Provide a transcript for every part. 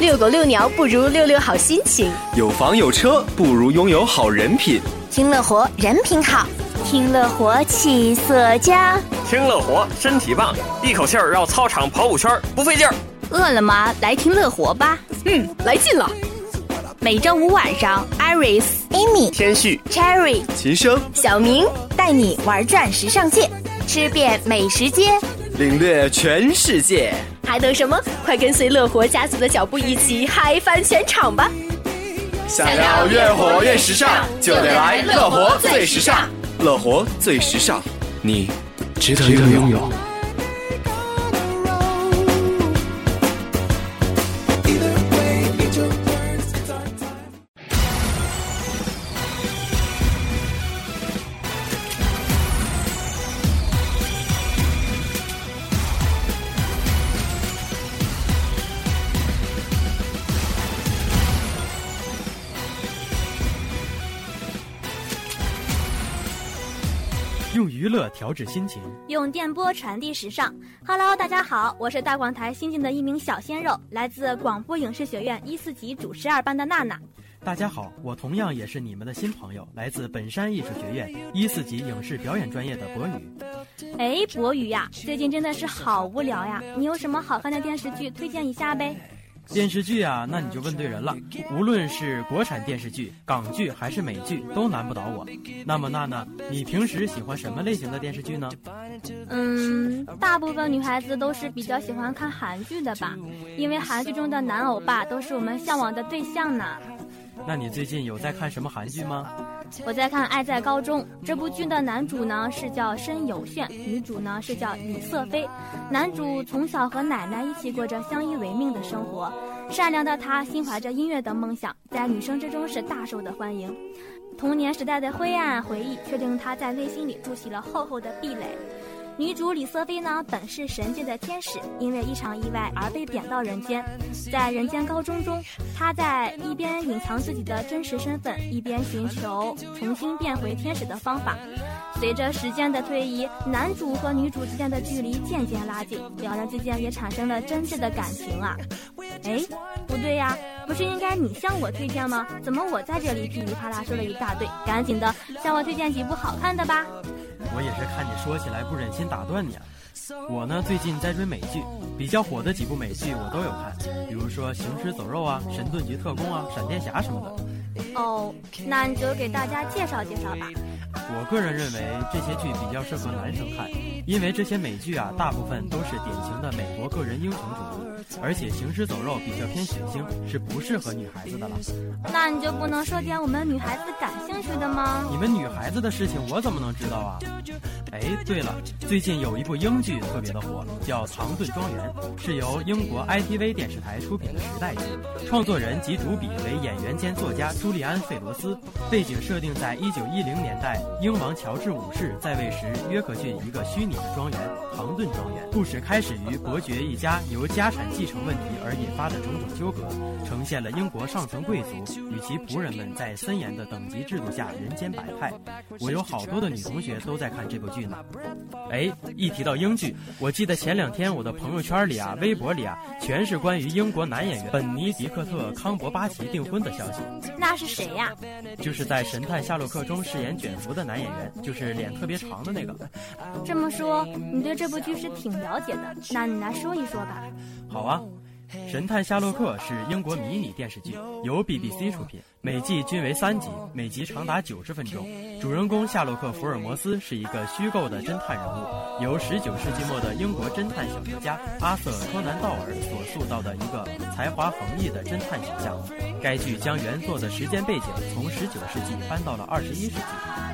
遛狗遛鸟不如遛遛好心情，有房有车不如拥有好人品。听乐活人品好，听乐活气色佳，听乐活身体棒，一口气儿绕操场跑五圈不费劲儿。饿了吗？来听乐活吧。嗯，来劲了。每周五晚上，Iris、Amy、天旭、Cherry、秦升、小明带你玩转时尚界，吃遍美食街，领略全世界。还等什么？快跟随乐活家族的脚步，一起嗨翻全场吧！想要越活越时尚，就得来乐活最时尚。乐活最时尚，你值得拥有。用娱乐调制心情，用电波传递时尚。Hello，大家好，我是大广台新进的一名小鲜肉，来自广播影视学院一四级主十二班的娜娜。大家好，我同样也是你们的新朋友，来自本山艺术学院一四级影视表演专业的博宇。哎，博宇呀，最近真的是好无聊呀，你有什么好看的电视剧推荐一下呗？电视剧啊，那你就问对人了。无论是国产电视剧、港剧还是美剧，都难不倒我。那么娜娜，你平时喜欢什么类型的电视剧呢？嗯，大部分女孩子都是比较喜欢看韩剧的吧，因为韩剧中的男欧巴都是我们向往的对象呢。那你最近有在看什么韩剧吗？我在看《爱在高中》这部剧的男主呢是叫申有炫，女主呢是叫李瑟菲。男主从小和奶奶一起过着相依为命的生活，善良的他心怀着音乐的梦想，在女生之中是大受的欢迎。童年时代的灰暗回忆却令他在内心里筑起了厚厚的壁垒。女主李瑟菲呢，本是神界的天使，因为一场意外而被贬到人间。在人间高中中，她在一边隐藏自己的真实身份，一边寻求重新变回天使的方法。随着时间的推移，男主和女主之间的距离渐渐拉近，两人之间也产生了真挚的感情啊！哎，不对呀，不是应该你向我推荐吗？怎么我在这里噼里啪啦说了一大堆？赶紧的，向我推荐几部好看的吧！我也是看你说起来不忍心打断你啊。我呢最近在追美剧，比较火的几部美剧我都有看，比如说《行尸走肉》啊，《神盾局特工》啊，《闪电侠》什么的。哦，那你就给大家介绍介绍吧。我个人认为这些剧比较适合男生看，因为这些美剧啊，大部分都是典型的美国个人英雄主义，而且《行尸走肉》比较偏血腥，是不适合女孩子的了。那你就不能说点我们女孩子感兴趣的吗？你们女孩子的事情我怎么能知道啊？哎，对了，最近有一部英剧特别的火，叫《唐顿庄园》，是由英国 ITV 电视台出品的时代剧，创作人及主笔为演员兼作家朱利安·费罗斯，背景设定在一九一零年代，英王乔治五世在位时约克郡一个虚拟的庄园——唐顿庄园。故事开始于伯爵一家由家产继承问题而引发的种种纠葛，呈现了英国上层贵族与其仆人们在森严的等级制度下人间百态。我有好多的女同学都在看这部剧呢。哎，一提到英剧，我记得前两天我的朋友圈里啊、微博里啊，全是关于英国男演员本尼迪克特·康伯巴奇订婚的消息。那是谁呀？就是在《神探夏洛克》中饰演卷福的男演员，就是脸特别长的那个。这么说，你对这部剧是挺了解的，那你来说一说吧。好啊。《神探夏洛克》是英国迷你电视剧，由 BBC 出品，每季均为三集，每集长达九十分钟。主人公夏洛克·福尔摩斯是一个虚构的侦探人物，由19世纪末的英国侦探小说家阿瑟·柯南·道尔所塑造的一个才华横溢的侦探形象。该剧将原作的时间背景从19世纪搬到了21世纪，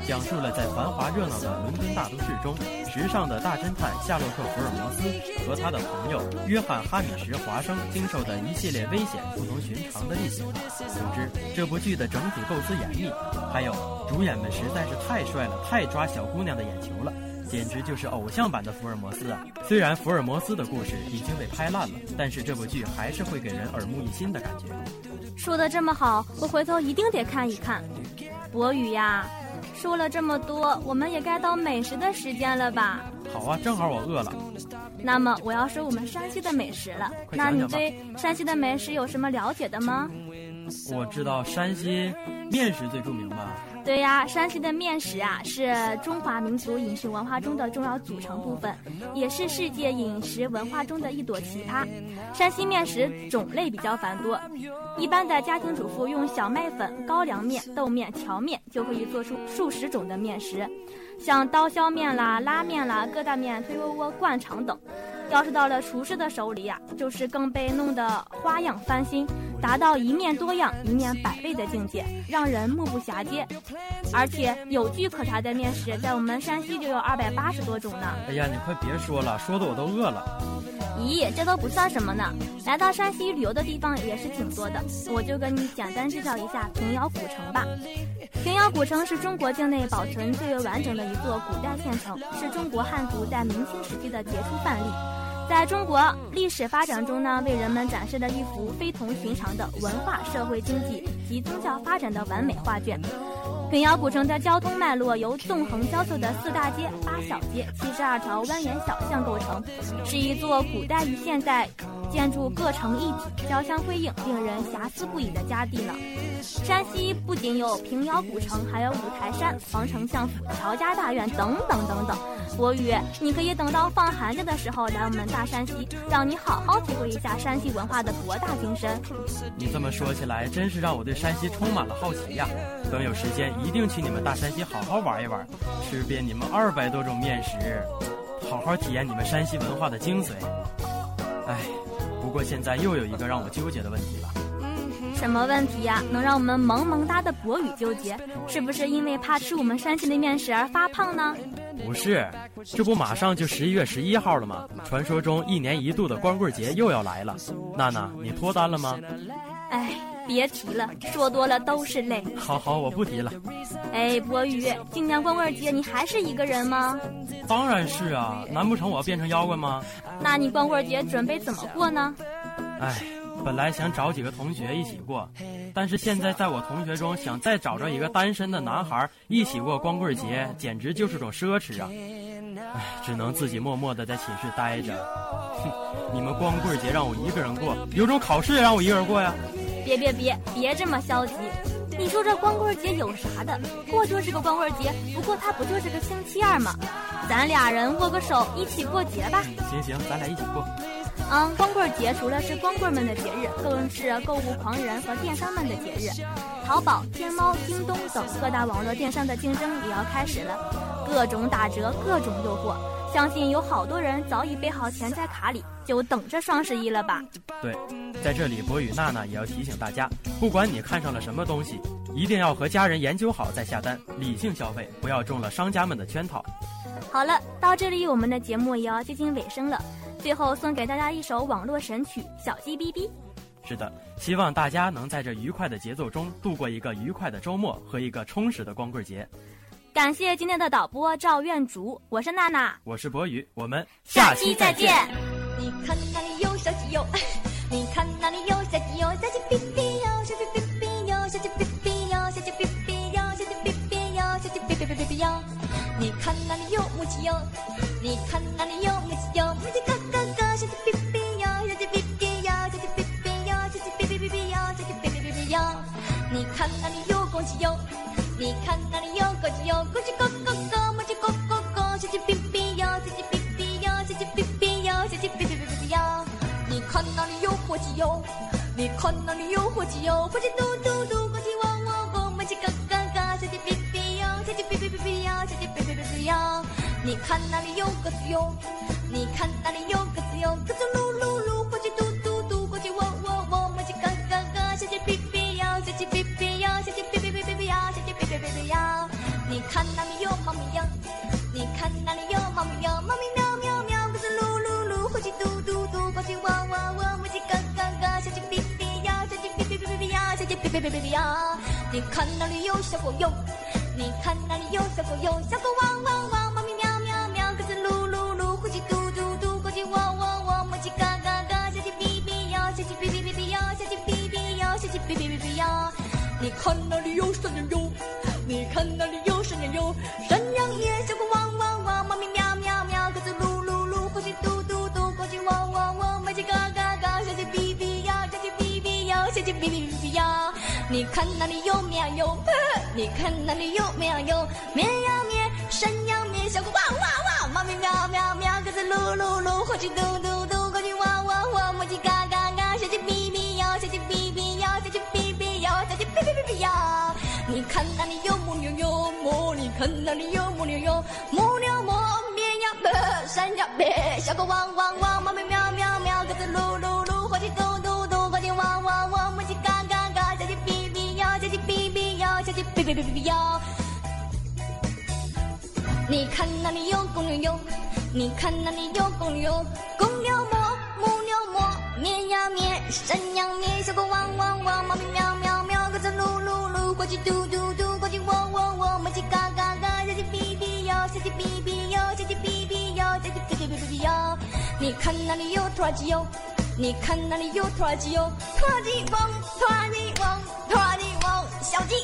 讲述了在繁华热闹的伦敦大都市中，时尚的大侦探夏洛克·福尔摩斯和他的朋友约翰·哈米什·华生。经受的一系列危险不同寻常的历险。总之，这部剧的整体构思严密，还有主演们实在是太帅了，太抓小姑娘的眼球了，简直就是偶像版的福尔摩斯啊！虽然福尔摩斯的故事已经被拍烂了，但是这部剧还是会给人耳目一新的感觉。说的这么好，我回头一定得看一看。博宇呀，说了这么多，我们也该到美食的时间了吧？好啊，正好我饿了。那么我要说我们山西的美食了。那你对山西的美食有什么了解的吗？我知道山西面食最著名吧。对呀，山西的面食啊，是中华民族饮食文化中的重要组成部分，也是世界饮食文化中的一朵奇葩。山西面食种类比较繁多，一般的家庭主妇用小麦粉、高粱面、豆面荞面，就可以做出数十种的面食，像刀削面啦、拉面啦、疙瘩面、推窝窝、灌肠等。要是到了厨师的手里呀，就是更被弄得花样翻新，达到一面多样、一面百味的境界，让人目不暇接。而且有据可查的面食，在我们山西就有二百八十多种呢。哎呀，你快别说了，说的我都饿了。咦，这都不算什么呢。来到山西旅游的地方也是挺多的，我就跟你简单介绍一下平遥古城吧。平遥古城是中国境内保存最为完整的一座古代县城，是中国汉族在明清时期的杰出范例。在中国历史发展中呢，为人们展示了一幅非同寻常的文化、社会、经济及宗教发展的完美画卷。平遥古城的交通脉络由纵横交错的四大街、八小街、七十二条蜿蜒小巷构成，是一座古代与现代建筑各成一体、交相辉映、令人遐思不已的佳地呢。山西不仅有平遥古城，还有五台山、皇城相府、乔家大院等等等等。博宇，你可以等到放寒假的时候来我们大山西，让你好好体会一下山西文化的博大精深。你这么说起来，真是让我对山西充满了好奇呀！等有时间，一定去你们大山西好好玩一玩，吃遍你们二百多种面食，好好体验你们山西文化的精髓。哎，不过现在又有一个让我纠结的问题了。什么问题呀？能让我们萌萌哒的博宇纠结？是不是因为怕吃我们山西的面食而发胖呢？不是，这不马上就十一月十一号了吗？传说中一年一度的光棍节又要来了。娜娜，你脱单了吗？哎，别提了，说多了都是泪。好好，我不提了。哎，博宇，今年光棍节你还是一个人吗？当然是啊，难不成我要变成妖怪吗？那你光棍节准备怎么过呢？哎。本来想找几个同学一起过，但是现在在我同学中想再找着一个单身的男孩一起过光棍节，简直就是种奢侈啊！唉，只能自己默默的在寝室待着。哼，你们光棍节让我一个人过，有种考试也让我一个人过呀！别别别，别这么消极！你说这光棍节有啥的？过就是个光棍节，不过它不就是个星期二吗？咱俩人握个手一起过节吧！行行，咱俩一起过。嗯，光棍节除了是光棍们的节日，更是购物狂人和电商们的节日。淘宝、天猫、京东等各大网络电商的竞争也要开始了，各种打折，各种诱惑，相信有好多人早已备好钱在卡里，就等着双十一了吧？对，在这里，博宇娜娜也要提醒大家，不管你看上了什么东西，一定要和家人研究好再下单，理性消费，不要中了商家们的圈套。好了，到这里我们的节目也要接近尾声了。最后送给大家一首网络神曲《小鸡哔哔》。是的，希望大家能在这愉快的节奏中度过一个愉快的周末和一个充实的光棍节。感谢今天的导播赵院竹，我是娜娜，我是博宇，我们下期再见。你看那里有小鸡哟，你看那里有小鸡哟，小鸡哔哔哟，小鸡哔哔哟，小鸡哔哔哟，小鸡哔哔哟，小鸡哔哔哟，小鸡哔哔哔哔哔哟。你看那里有母鸡哟，你看那里有母鸡哟，母鸡你。看那里有公鸡哟，你看那里有公鸡哟，公鸡咯咯咯，母鸡咯咯咯，小鸡哔哔哟，小鸡哔哔哟，小鸡哔哔哟，小鸡哔哔哔哔哔哟。你看那里有火鸡哟，你看那里有火鸡哟，火鸡嘟嘟嘟，公鸡汪汪汪，母鸡咯咯咯，小鸡哔哔哟，小鸡哔哔哔哔哟，小鸡哔哔哔哔哟。你看那里有鸽子哟，你看那里别别别别别呀！你看那里有小狗哟，你看那里有小狗哟，小狗汪汪汪，猫咪喵喵喵，鸽子噜噜噜，公鸡嘟嘟嘟，公鸡喔喔喔，母鸡嘎嘎嘎，小鸡哔哔呀，小鸡哔哔哔哔呀，小鸡哔哔呀，小鸡哔哔哔哔呀！你看那里有山羊哟，你看那里有山羊哟，山羊也小狗汪汪汪，猫咪喵喵喵，鸽子噜噜噜，公鸡嘟嘟嘟，公鸡喔喔喔，母鸡嘎嘎嘎，小鸡哔哔呀，小鸡哔哔呀，小鸡哔哔。你看那里有绵羊哟，你看那里有绵羊哟，绵羊咩，山羊咩，小狗汪汪汪，猫咪喵喵喵，鸽子噜噜噜，火鸡嘟嘟嘟，公鸡汪汪汪，母鸡嘎嘎嘎，小鸡哔哔呀，小鸡哔哔呀，小鸡哔哔呀，小鸡哔哔哔哔呀！你看那里有母牛哟，母，你看那里有母牛哟，母牛么，绵羊咩，山羊咩，小狗汪汪汪，猫咪喵，哔哔哔哔哔呀！你看那里有公牛哟，你看那里有公牛哟，公牛么，母牛么，绵羊咩，山羊咩，小狗汪汪汪，猫咪喵喵喵，鸽子噜噜噜，火鸡嘟嘟嘟，公鸡喔喔喔，母鸡嘎嘎嘎，小鸡哔哔哟，小鸡哔哔哟，小鸡哔哔哟，小鸡哔哔哔哔哔哟。你看那里有拖拉机哟，你看那里有拖拉机哟，拖拉机嗡，拖拉机嗡，拖拉机嗡，小鸡。